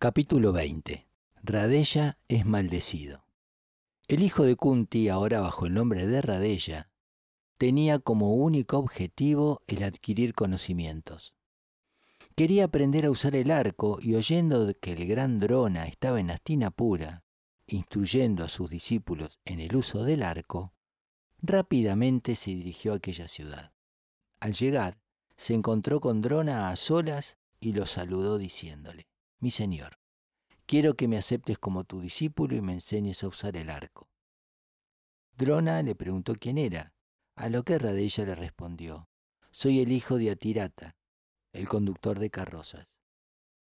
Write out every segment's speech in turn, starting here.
Capítulo 20. Radella es maldecido. El hijo de Kunti, ahora bajo el nombre de Radella, tenía como único objetivo el adquirir conocimientos. Quería aprender a usar el arco y oyendo que el gran Drona estaba en Astinapura, instruyendo a sus discípulos en el uso del arco, rápidamente se dirigió a aquella ciudad. Al llegar, se encontró con Drona a solas y lo saludó diciéndole, mi señor, quiero que me aceptes como tu discípulo y me enseñes a usar el arco. Drona le preguntó quién era, a lo que Radella le respondió, soy el hijo de Atirata, el conductor de carrozas.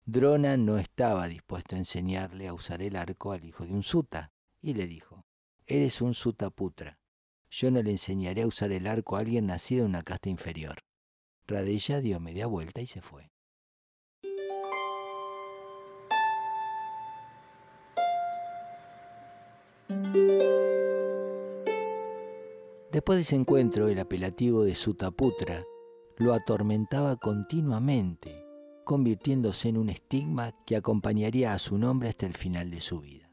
Drona no estaba dispuesto a enseñarle a usar el arco al hijo de un suta, y le dijo, eres un sutaputra. Yo no le enseñaré a usar el arco a alguien nacido en una casta inferior. Radella dio media vuelta y se fue. Después de ese encuentro, el apelativo de Sutaputra lo atormentaba continuamente, convirtiéndose en un estigma que acompañaría a su nombre hasta el final de su vida.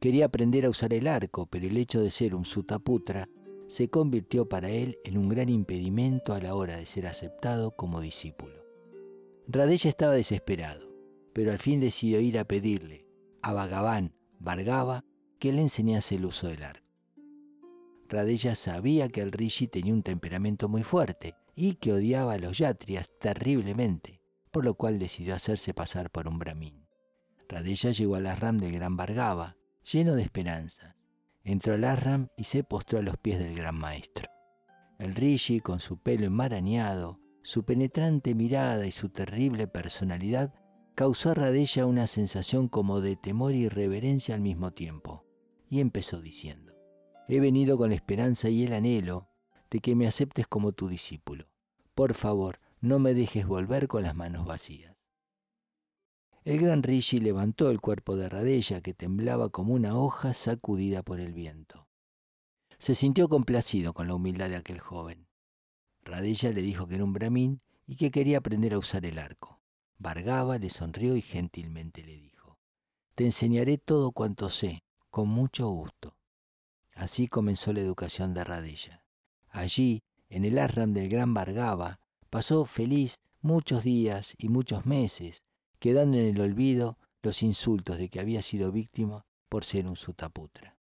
Quería aprender a usar el arco, pero el hecho de ser un Sutaputra se convirtió para él en un gran impedimento a la hora de ser aceptado como discípulo. Radella estaba desesperado, pero al fin decidió ir a pedirle a Bhagavan Vargava que le enseñase el uso del arco. Radella sabía que el Rishi tenía un temperamento muy fuerte y que odiaba a los yatrias terriblemente, por lo cual decidió hacerse pasar por un brahmin. Radella llegó al ashram del gran Vargava, lleno de esperanzas. Entró al ashram y se postró a los pies del gran maestro. El Rishi, con su pelo enmarañado, su penetrante mirada y su terrible personalidad, causó a Radella una sensación como de temor y reverencia al mismo tiempo, y empezó diciendo, He venido con la esperanza y el anhelo de que me aceptes como tu discípulo. Por favor, no me dejes volver con las manos vacías. El gran Rishi levantó el cuerpo de Radella que temblaba como una hoja sacudida por el viento. Se sintió complacido con la humildad de aquel joven. Radella le dijo que era un brahmin y que quería aprender a usar el arco. Vargava le sonrió y gentilmente le dijo, Te enseñaré todo cuanto sé, con mucho gusto. Así comenzó la educación de Radella. Allí, en el ashram del gran Vargava, pasó feliz muchos días y muchos meses, quedando en el olvido los insultos de que había sido víctima por ser un sutaputra.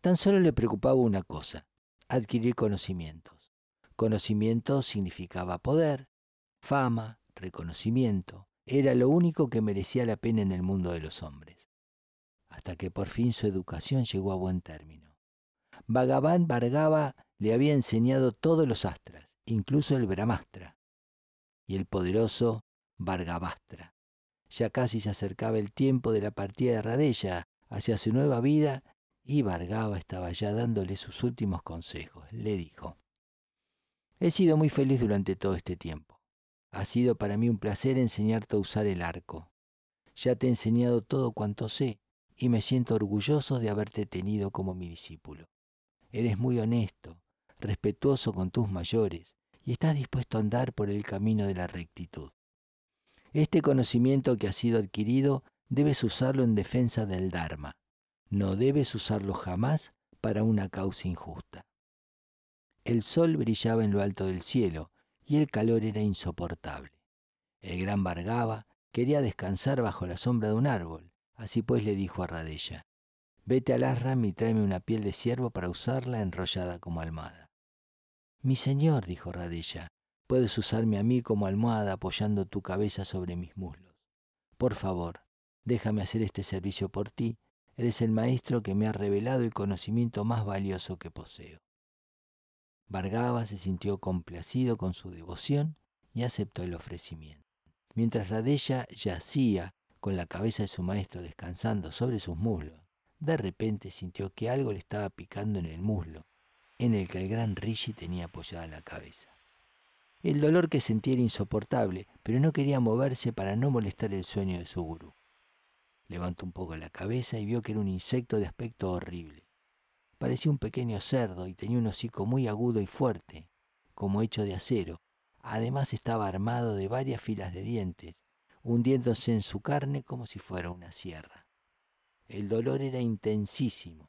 Tan solo le preocupaba una cosa, adquirir conocimientos. Conocimiento significaba poder, fama, reconocimiento. Era lo único que merecía la pena en el mundo de los hombres hasta que por fin su educación llegó a buen término. Bhagavan Vargava le había enseñado todos los astras, incluso el Brahmastra, y el poderoso Vargavastra. Ya casi se acercaba el tiempo de la partida de Radella hacia su nueva vida y Vargava estaba ya dándole sus últimos consejos. Le dijo, He sido muy feliz durante todo este tiempo. Ha sido para mí un placer enseñarte a usar el arco. Ya te he enseñado todo cuanto sé y me siento orgulloso de haberte tenido como mi discípulo. Eres muy honesto, respetuoso con tus mayores y estás dispuesto a andar por el camino de la rectitud. Este conocimiento que has sido adquirido debes usarlo en defensa del Dharma. No debes usarlo jamás para una causa injusta. El sol brillaba en lo alto del cielo y el calor era insoportable. El gran Vargava quería descansar bajo la sombra de un árbol, Así pues le dijo a Radella, vete al Asram y tráeme una piel de ciervo para usarla enrollada como almohada. Mi señor, dijo Radella, puedes usarme a mí como almohada apoyando tu cabeza sobre mis muslos. Por favor, déjame hacer este servicio por ti, eres el maestro que me ha revelado el conocimiento más valioso que poseo. Vargava se sintió complacido con su devoción y aceptó el ofrecimiento. Mientras Radella yacía con la cabeza de su maestro descansando sobre sus muslos, de repente sintió que algo le estaba picando en el muslo, en el que el gran Rishi tenía apoyada la cabeza. El dolor que sentía era insoportable, pero no quería moverse para no molestar el sueño de su gurú. Levantó un poco la cabeza y vio que era un insecto de aspecto horrible. Parecía un pequeño cerdo y tenía un hocico muy agudo y fuerte, como hecho de acero. Además estaba armado de varias filas de dientes hundiéndose en su carne como si fuera una sierra. El dolor era intensísimo,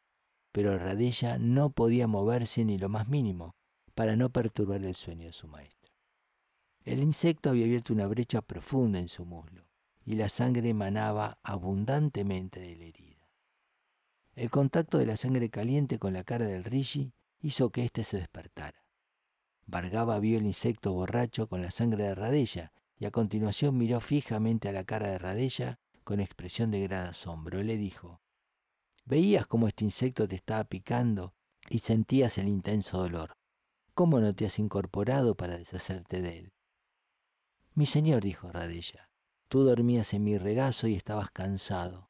pero Radella no podía moverse ni lo más mínimo para no perturbar el sueño de su maestro. El insecto había abierto una brecha profunda en su muslo y la sangre emanaba abundantemente de la herida. El contacto de la sangre caliente con la cara del Rishi hizo que éste se despertara. Vargaba vio el insecto borracho con la sangre de Radella y a continuación miró fijamente a la cara de Radella con expresión de gran asombro. Le dijo, ¿veías cómo este insecto te estaba picando y sentías el intenso dolor? ¿Cómo no te has incorporado para deshacerte de él? Mi señor, dijo Radella, tú dormías en mi regazo y estabas cansado.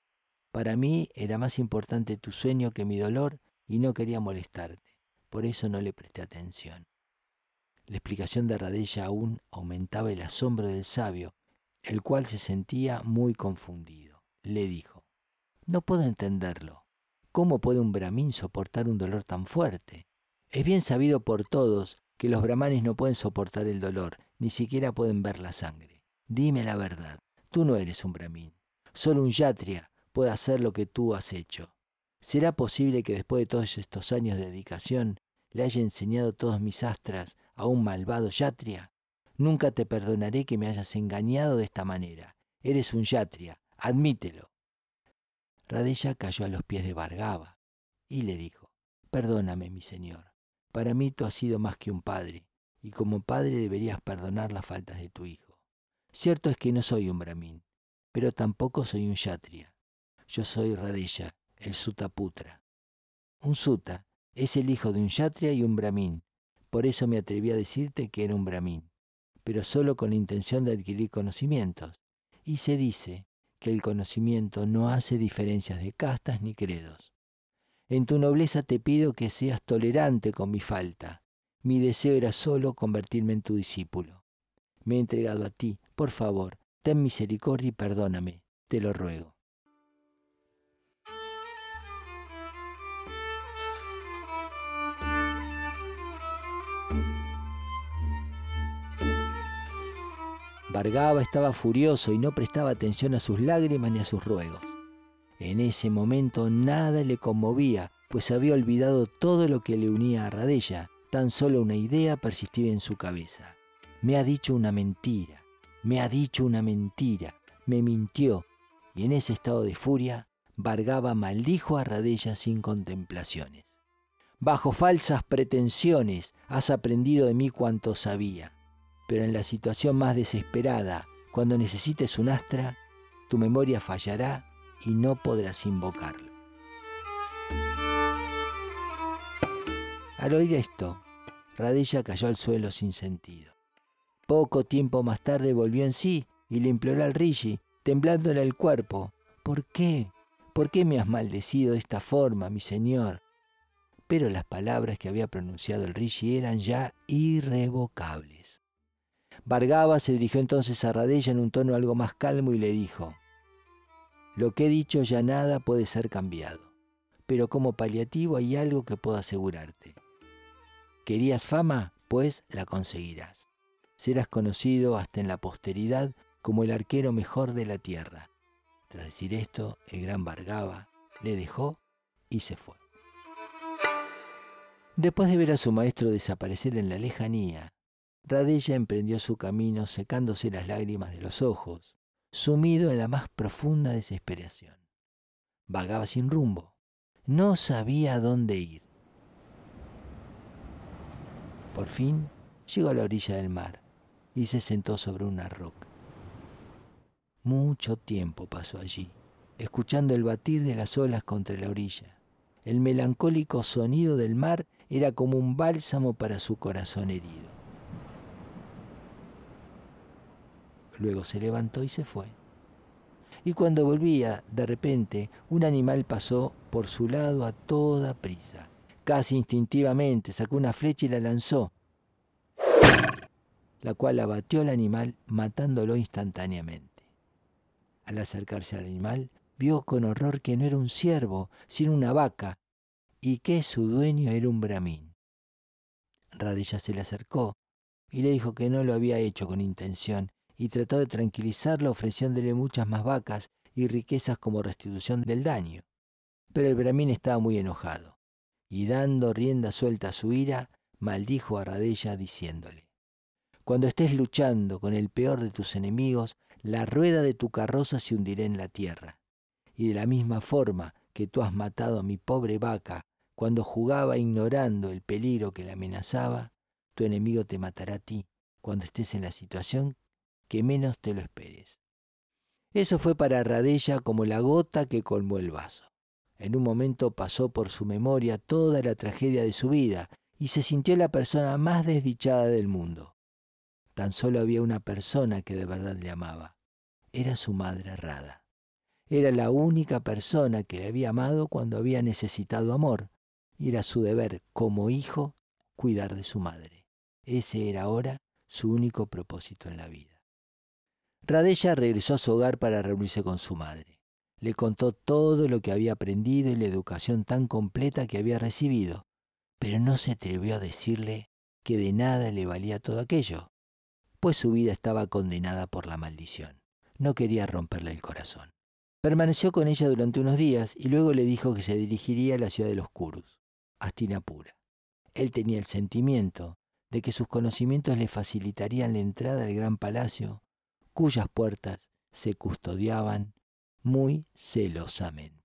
Para mí era más importante tu sueño que mi dolor y no quería molestarte. Por eso no le presté atención. La explicación de Radella aún aumentaba el asombro del sabio, el cual se sentía muy confundido. Le dijo, No puedo entenderlo. ¿Cómo puede un brahmin soportar un dolor tan fuerte? Es bien sabido por todos que los brahmanes no pueden soportar el dolor, ni siquiera pueden ver la sangre. Dime la verdad, tú no eres un brahmin. Solo un yatria puede hacer lo que tú has hecho. ¿Será posible que después de todos estos años de dedicación le haya enseñado todos mis astras a un malvado yatria? Nunca te perdonaré que me hayas engañado de esta manera. Eres un yatria, admítelo. Radella cayó a los pies de Vargava y le dijo, Perdóname, mi señor, para mí tú has sido más que un padre, y como padre deberías perdonar las faltas de tu hijo. Cierto es que no soy un brahmin, pero tampoco soy un yatria. Yo soy Radella, el Sutaputra. Un Suta es el hijo de un yatria y un brahmin, por eso me atreví a decirte que era un brahmin, pero solo con la intención de adquirir conocimientos. Y se dice que el conocimiento no hace diferencias de castas ni credos. En tu nobleza te pido que seas tolerante con mi falta. Mi deseo era solo convertirme en tu discípulo. Me he entregado a ti. Por favor, ten misericordia y perdóname. Te lo ruego. Vargaba estaba furioso y no prestaba atención a sus lágrimas ni a sus ruegos. En ese momento nada le conmovía, pues había olvidado todo lo que le unía a Radella. Tan solo una idea persistía en su cabeza. Me ha dicho una mentira, me ha dicho una mentira, me mintió. Y en ese estado de furia, Vargaba maldijo a Radella sin contemplaciones. Bajo falsas pretensiones has aprendido de mí cuanto sabía pero en la situación más desesperada, cuando necesites un astra, tu memoria fallará y no podrás invocarlo. Al oír esto, Radella cayó al suelo sin sentido. Poco tiempo más tarde volvió en sí y le imploró al Rishi, temblándole el cuerpo, ¿por qué? ¿Por qué me has maldecido de esta forma, mi señor? Pero las palabras que había pronunciado el Rishi eran ya irrevocables. Vargaba se dirigió entonces a Radella en un tono algo más calmo y le dijo, Lo que he dicho ya nada puede ser cambiado, pero como paliativo hay algo que puedo asegurarte. ¿Querías fama? Pues la conseguirás. Serás conocido hasta en la posteridad como el arquero mejor de la tierra. Tras decir esto, el gran Vargaba le dejó y se fue. Después de ver a su maestro desaparecer en la lejanía, Radella emprendió su camino secándose las lágrimas de los ojos, sumido en la más profunda desesperación. Vagaba sin rumbo, no sabía dónde ir. Por fin llegó a la orilla del mar y se sentó sobre una roca. Mucho tiempo pasó allí, escuchando el batir de las olas contra la orilla. El melancólico sonido del mar era como un bálsamo para su corazón herido. Luego se levantó y se fue. Y cuando volvía, de repente, un animal pasó por su lado a toda prisa. Casi instintivamente sacó una flecha y la lanzó, la cual abatió al animal matándolo instantáneamente. Al acercarse al animal, vio con horror que no era un ciervo, sino una vaca, y que su dueño era un bramín. Radilla se le acercó y le dijo que no lo había hecho con intención y trató de tranquilizarlo ofreciéndole muchas más vacas y riquezas como restitución del daño. Pero el Brahmin estaba muy enojado, y dando rienda suelta a su ira, maldijo a Radella diciéndole, Cuando estés luchando con el peor de tus enemigos, la rueda de tu carroza se hundirá en la tierra. Y de la misma forma que tú has matado a mi pobre vaca cuando jugaba ignorando el peligro que le amenazaba, tu enemigo te matará a ti cuando estés en la situación que menos te lo esperes. Eso fue para Radella como la gota que colmó el vaso. En un momento pasó por su memoria toda la tragedia de su vida y se sintió la persona más desdichada del mundo. Tan solo había una persona que de verdad le amaba. Era su madre Rada. Era la única persona que le había amado cuando había necesitado amor, y era su deber como hijo cuidar de su madre. Ese era ahora su único propósito en la vida. Radella regresó a su hogar para reunirse con su madre. Le contó todo lo que había aprendido y la educación tan completa que había recibido, pero no se atrevió a decirle que de nada le valía todo aquello, pues su vida estaba condenada por la maldición. No quería romperle el corazón. Permaneció con ella durante unos días y luego le dijo que se dirigiría a la ciudad de los Kurus, Astinapura. Él tenía el sentimiento de que sus conocimientos le facilitarían la entrada al gran palacio, cuyas puertas se custodiaban muy celosamente.